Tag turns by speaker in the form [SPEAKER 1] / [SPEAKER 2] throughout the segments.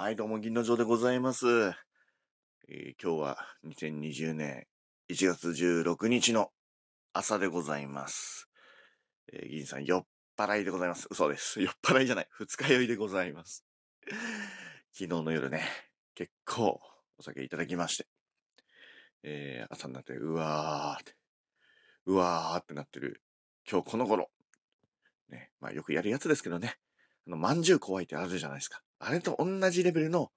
[SPEAKER 1] はい、どうも、銀の城でございます。えー今日は2020年1月16日の朝でございます。えー銀さん、酔っ払いでございます。嘘です。酔っ払いじゃない。二日酔いでございます。昨日の夜ね、結構お酒いただきまして、えー朝になって、うわーって、うわーってなってる今日この頃。ね、まあよくやるやつですけどね。あの、まんじゅう怖いってあるじゃないですか。あれと同じレベルの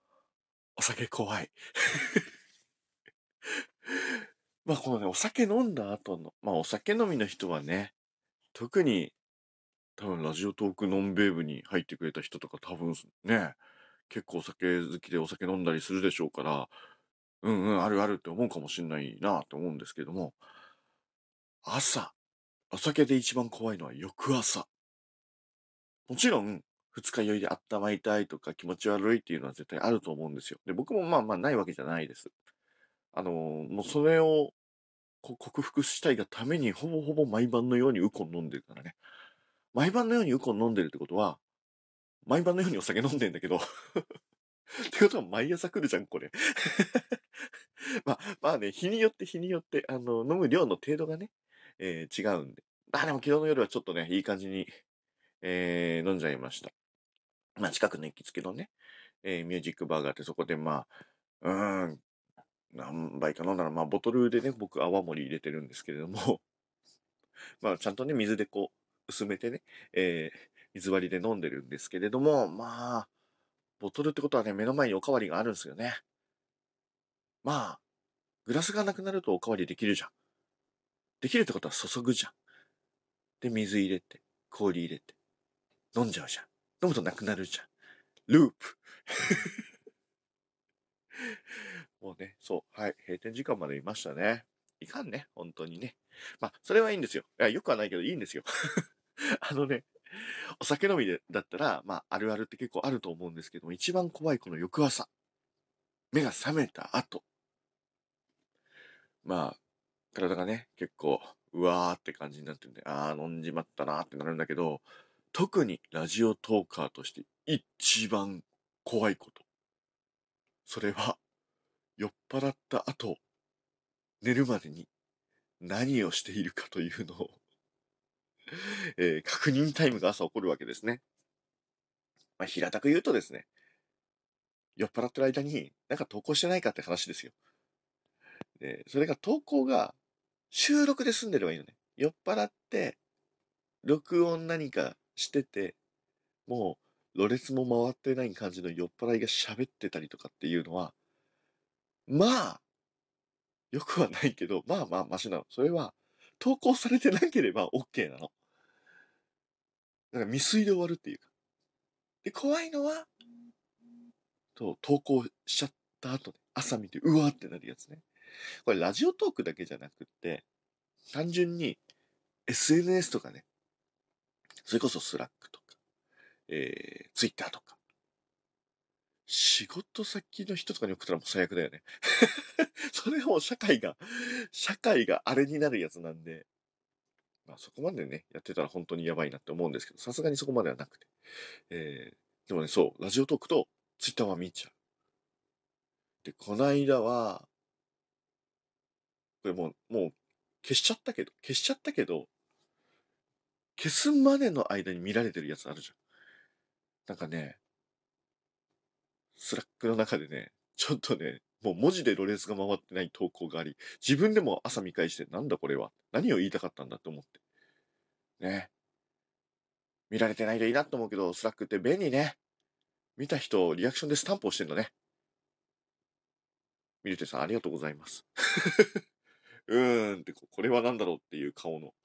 [SPEAKER 1] お酒怖い。まあこのね、お酒飲んだ後の、まあお酒飲みの人はね、特に多分ラジオトークノンベーブに入ってくれた人とか多分ね、結構お酒好きでお酒飲んだりするでしょうから、うんうん、あるあるって思うかもしんないなって思うんですけども、朝、お酒で一番怖いのは翌朝。もちろん、二日酔いで温まりたいとか気持ち悪いっていうのは絶対あると思うんですよ。で、僕もまあまあないわけじゃないです。あのもうそれを克服したいがためにほぼほぼ毎晩のようにウコン飲んでるからね。毎晩のようにウコン飲んでるってことは、毎晩のようにお酒飲んでんだけど、ってことは毎朝来るじゃん、これ。まあ、まあね、日によって日によって、あの、飲む量の程度がね、えー違うんで。まあでも昨日の夜はちょっとね、いい感じに、えー飲んじゃいました。まあ近くの行きつけのね、えーミュージックバーがあって、そこでまあ、うん、何杯か飲んだら、まあボトルでね、僕泡盛入れてるんですけれども、まあちゃんとね、水でこう、薄めてね、えー水割りで飲んでるんですけれども、まあ、ボトルってことはね、目の前におかわりがあるんですよね。まあ、グラスがなくなるとおかわりできるじゃん。できるってことは注ぐじゃん。で、水入れて、氷入れて、飲んじゃうじゃん。飲むとなくなるじゃん。ループ。もうね、そう、はい、閉店時間までいましたね。いかんね、本当にね。まあ、それはいいんですよ。いや、よくはないけどいいんですよ。あのね、お酒飲みでだったら、まあ、あるあるって結構あると思うんですけども、一番怖いこの翌朝。目が覚めた後。まあ、体がね、結構、うわーって感じになってるんで、あー、飲んじまったなーってなるんだけど、特にラジオトーカーとして一番怖いこと。それは、酔っ払った後、寝るまでに何をしているかというのを、えー確認タイムが朝起こるわけですね。まあ、平たく言うとですね、酔っ払ってる間になんか投稿してないかって話ですよ。で、それが投稿が収録で済んでればいいのね。酔っ払って、録音何かしてて、もう、ろれつも回ってない感じの酔っ払いが喋ってたりとかっていうのは、まあ、よくはないけど、まあまあマシなの。それは、投稿されてなければ OK なの。だから未遂で終わるっていうか。で、怖いのは、と投稿しちゃった後ね、朝見て、うわーってなるやつね。これラジオトークだけじゃなくって、単純に SNS とかね、それこそスラックとか、えー、ツイッターとか、仕事先の人とかに送ったらもう最悪だよね。それも社会が、社会があれになるやつなんで、まあそこまでね、やってたら本当にやばいなって思うんですけど、さすがにそこまではなくて。えー、でもね、そう、ラジオトークとツイッターは見ちゃう。で、こないだは、これもう、もう消しちゃったけど、消しちゃったけど、消すまでの間に見られてるやつあるじゃん。なんかね、スラックの中でね、ちょっとね、もう文字で呂律が回ってない投稿があり、自分でも朝見返して、なんだこれは何を言いたかったんだって思って。ね。見られてないといいなと思うけど、スラックって便利ね。見た人、リアクションでスタンプをしてんだね。ミルテさん、ありがとうございます。うーんって、ここれは何だろうっていう顔の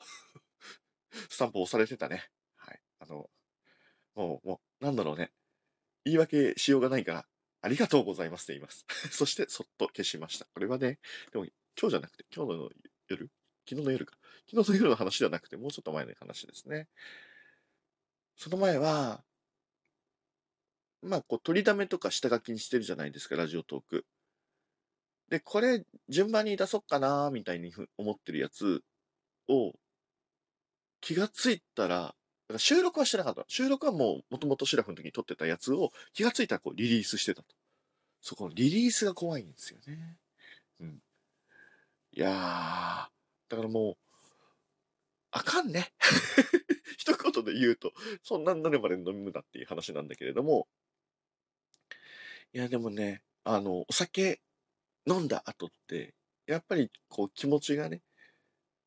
[SPEAKER 1] スタンプ押されてたね。はい。あの、もう、もう、なんだろうね。言い訳しようがないから、ありがとうございますって言います。そして、そっと消しました。これはね、でも、今日じゃなくて、今日の夜昨日の夜か。昨日の夜の話ではなくて、もうちょっと前の話ですね。その前は、まあ、こう、取りだめとか下書きにしてるじゃないですか、ラジオトーク。で、これ、順番に出そっかなみたいに思ってるやつを、気がついたら、ら収録はしてなかった。収録はもう、もともとシラフの時に撮ってたやつを気がついたらこうリリースしてたと。そこのリリースが怖いんですよね。うん。いやー、だからもう、あかんね。一言で言うと、そんなになるまで飲むなっていう話なんだけれども、いや、でもね、あの、お酒飲んだ後って、やっぱりこう気持ちがね、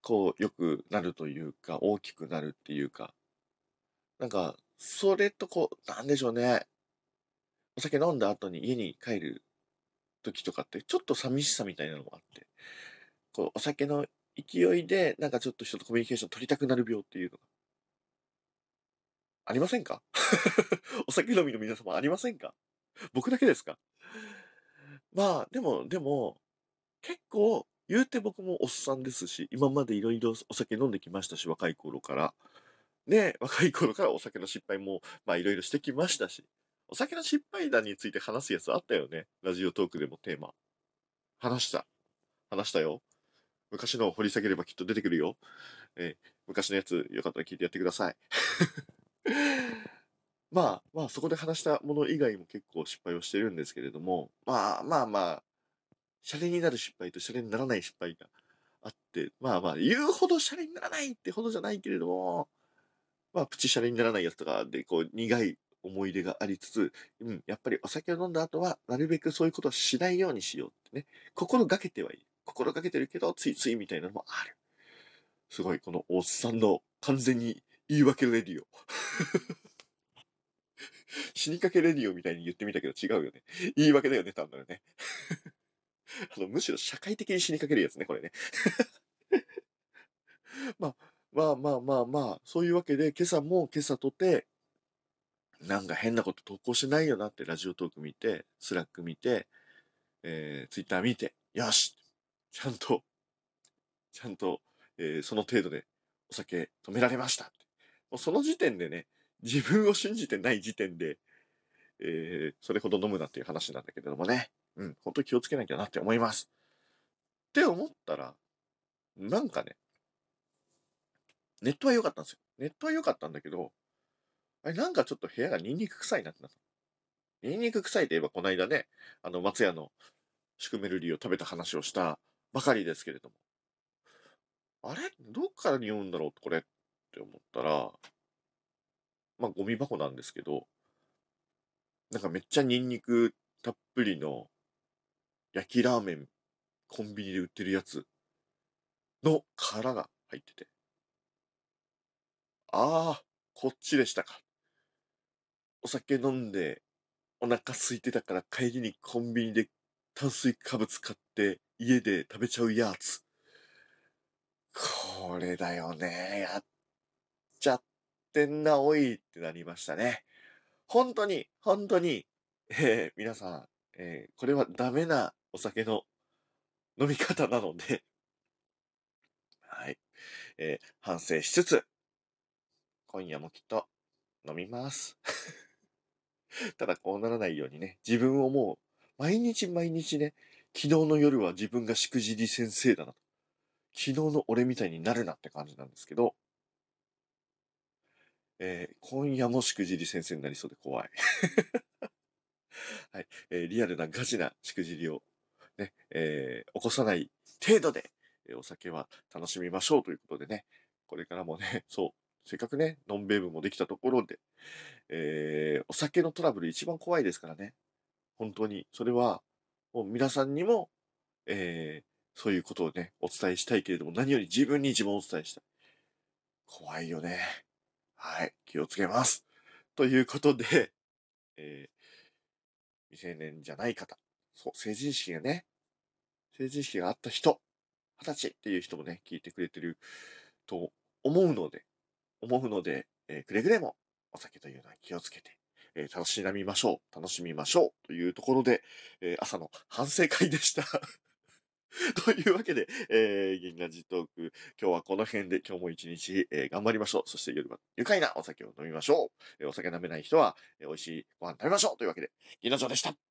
[SPEAKER 1] こう良くなるというか、大きくなるっていうか、なんか、それとこう、なんでしょうね。お酒飲んだ後に家に帰る時とかって、ちょっと寂しさみたいなのもあって、こう、お酒の勢いで、なんかちょっと人とコミュニケーション取りたくなる病っていうのが、ありませんか？お酒飲みの皆様ありませんか？僕だけですか？まあ、でも、でも、結構、言うて僕もおっさんですし、今までいろいろお酒飲んできましたし、若い頃から。ね、若い頃からお酒の失敗も、まあいろいろしてきましたし、お酒の失敗談について話すやつあったよね。ラジオトークでもテーマ。話した。話したよ。昔のを掘り下げればきっと出てくるよ。えー、昔のやつよかったら聞いてやってください。まあまあそこで話したもの以外も結構失敗をしてるんですけれども、まあまあまあ、シャレになる失敗とシャレにならない失敗があって、まあまあ言うほどシャレにならないってほどじゃないけれども、まあプチシャレにならないやつとかでこう苦い思い出がありつつ、うん、やっぱりお酒を飲んだ後はなるべくそういうことをしないようにしようってね、心がけてはいる。心がけてるけど、ついついみたいなのもある。すごい、このおっさんの完全に言い訳レディオ。死にかけレディオみたいに言ってみたけど違うよね。言い訳だよね、単なるね。あの、むしろ社会的に死にかけるやつね、これね。まあ、まあまあまあまあ、そういうわけで、今朝も今朝とて、なんか変なこと投稿してないよなってラジオトーク見て、スラック見て、えー、ツイッター見て、よしちゃんと、ちゃんと、えー、その程度でお酒止められました。もうその時点でね、自分を信じてない時点で、えー、それほど飲むなっていう話なんだけれどもね。うん、本当気をつけなきゃなって思います。って思ったら、なんかね、ネットは良かったんですよ。ネットは良かったんだけど、あれなんかちょっと部屋がニンニク臭いなってなった。ニンニク臭いといえばこの間ね、あの松屋のシュクメルリーを食べた話をしたばかりですけれども。あれ？どっから匂うんだろうこれって思ったら、まあゴミ箱なんですけど、なんかめっちゃニンニクたっぷりの焼きラーメンコンビニで売ってるやつの殻が入ってて。ああ、こっちでしたか。お酒飲んでお腹空いてたから帰りにコンビニで炭水化物買って家で食べちゃうやつ。これだよね。やっちゃってんな、おいってなりましたね。本当に、本当に、えー、皆さん、えー、これはダメなお酒の飲み方なので はい、えー、反省しつつ、今夜もきっと飲みます。ただこうならないようにね、自分をもう毎日毎日ね、昨日の夜は自分がしくじり先生だなと。昨日の俺みたいになるなって感じなんですけど、えー、今夜もしくじり先生になりそうで怖い。はい、えー、リアルなガチなしくじりをね、えー、起こさない程度で、えお酒は楽しみましょうということでね、これからもね、そう、せっかくね、ノンベーブもできたところで、えー、お酒のトラブル一番怖いですからね。本当に、それは、もう皆さんにも、えー、そういうことをね、お伝えしたいけれども、何より自分に自分をお伝えしたい。怖いよね。はい、気をつけます。ということで、えー、未成年じゃない方、そう、成人式がね、成人式があった人、二十歳っていう人もね、聞いてくれてると思うので、思うので、えー、くれぐれもお酒というのは気をつけて、えー、楽しみましょう。楽しみましょう。というところで、えー、朝の反省会でした というわけで、えー、銀河ジトーク、今日はこの辺で今日も一日、えー、頑張りましょう。そして夜は愉快なお酒を飲みましょう。えー、お酒飲めない人は、えー、美味しいご飯食べましょう。というわけで、銀河城でした。